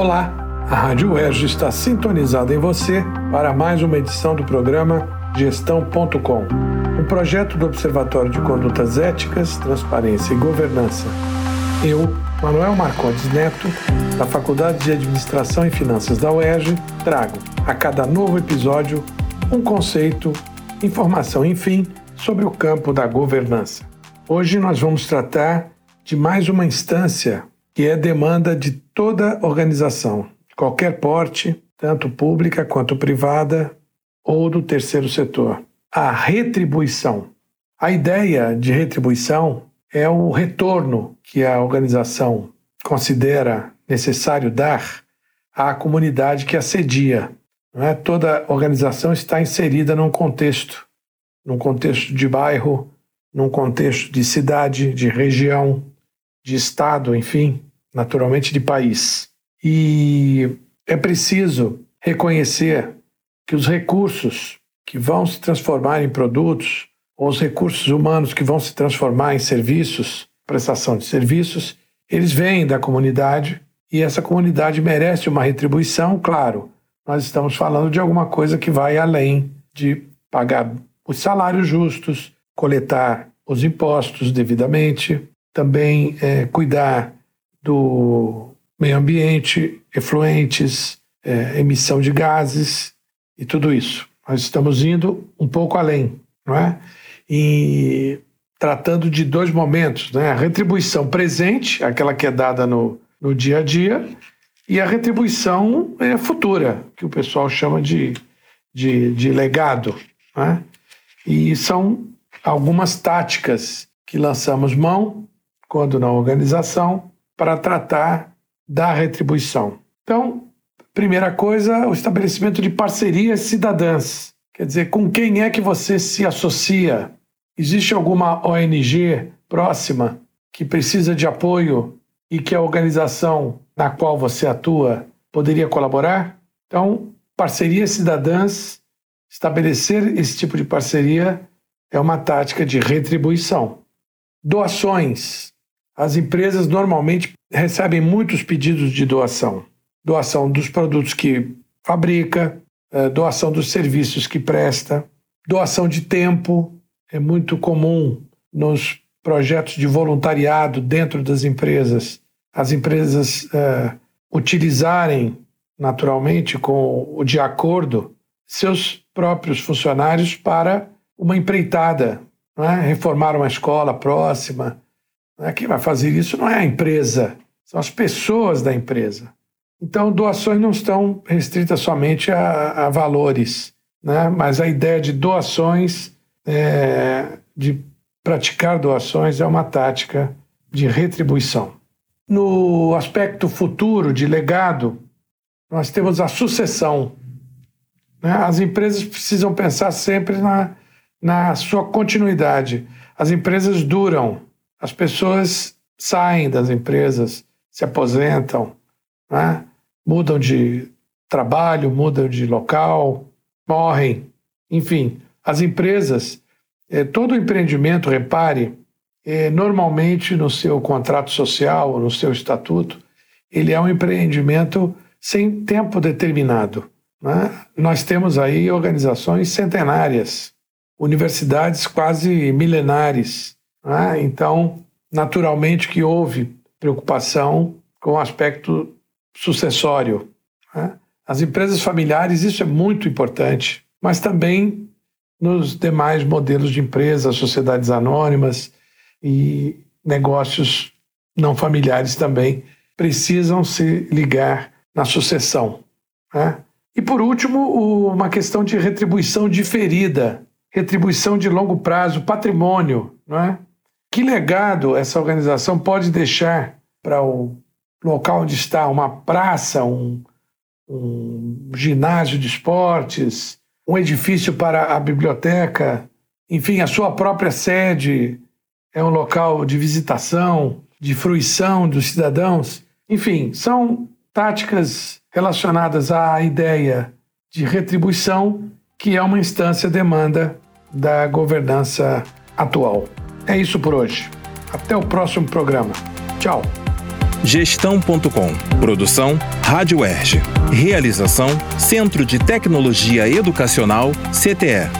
Olá, a Rádio UERJ está sintonizada em você para mais uma edição do programa Gestão.com, um projeto do Observatório de Condutas Éticas, Transparência e Governança. Eu, Manuel Marcondes Neto, da Faculdade de Administração e Finanças da UERJ, trago a cada novo episódio um conceito, informação, enfim, sobre o campo da governança. Hoje nós vamos tratar de mais uma instância que é demanda de toda organização, qualquer porte, tanto pública quanto privada ou do terceiro setor. A retribuição. A ideia de retribuição é o retorno que a organização considera necessário dar à comunidade que assedia. Não é? Toda organização está inserida num contexto, num contexto de bairro, num contexto de cidade, de região, de estado, enfim, naturalmente de país. E é preciso reconhecer que os recursos que vão se transformar em produtos, ou os recursos humanos que vão se transformar em serviços, prestação de serviços, eles vêm da comunidade e essa comunidade merece uma retribuição, claro. Nós estamos falando de alguma coisa que vai além de pagar os salários justos, coletar os impostos devidamente, também é, cuidar do meio ambiente, efluentes, é, emissão de gases e tudo isso. Nós estamos indo um pouco além, não é? E tratando de dois momentos, né? A retribuição presente, aquela que é dada no, no dia a dia, e a retribuição é, futura, que o pessoal chama de, de, de legado. Né? E são algumas táticas que lançamos mão quando na organização para tratar da retribuição. Então, primeira coisa, o estabelecimento de parcerias cidadãs. Quer dizer, com quem é que você se associa? Existe alguma ONG próxima que precisa de apoio e que a organização na qual você atua poderia colaborar? Então, parcerias cidadãs, estabelecer esse tipo de parceria é uma tática de retribuição. Doações. As empresas normalmente recebem muitos pedidos de doação. Doação dos produtos que fabrica, eh, doação dos serviços que presta, doação de tempo. É muito comum nos projetos de voluntariado dentro das empresas, as empresas uh, utilizarem naturalmente com o de acordo seus próprios funcionários para uma empreitada, é? reformar uma escola próxima, né? Quem vai fazer isso não é a empresa, são as pessoas da empresa. Então, doações não estão restritas somente a, a valores, né? mas a ideia de doações, é, de praticar doações, é uma tática de retribuição. No aspecto futuro, de legado, nós temos a sucessão. Né? As empresas precisam pensar sempre na, na sua continuidade. As empresas duram, as pessoas saem das empresas, se aposentam, né? mudam de trabalho, mudam de local, morrem. Enfim, as empresas, eh, todo empreendimento, repare, eh, normalmente no seu contrato social, no seu estatuto, ele é um empreendimento sem tempo determinado. Né? Nós temos aí organizações centenárias, universidades quase milenares, né? Então, naturalmente que houve preocupação com o aspecto sucessório. Né? As empresas familiares, isso é muito importante, mas também nos demais modelos de empresas, sociedades anônimas e negócios não familiares também precisam se ligar na sucessão. Né? E por último, uma questão de retribuição diferida, retribuição de longo prazo, patrimônio. Não é? Que legado essa organização pode deixar para o local onde está uma praça, um, um ginásio de esportes, um edifício para a biblioteca, enfim, a sua própria sede é um local de visitação, de fruição dos cidadãos. Enfim, são táticas relacionadas à ideia de retribuição, que é uma instância demanda da governança atual. É isso por hoje. Até o próximo programa. Tchau. gestão.com. Produção Rádio Erge. Realização Centro de Tecnologia Educacional CTE.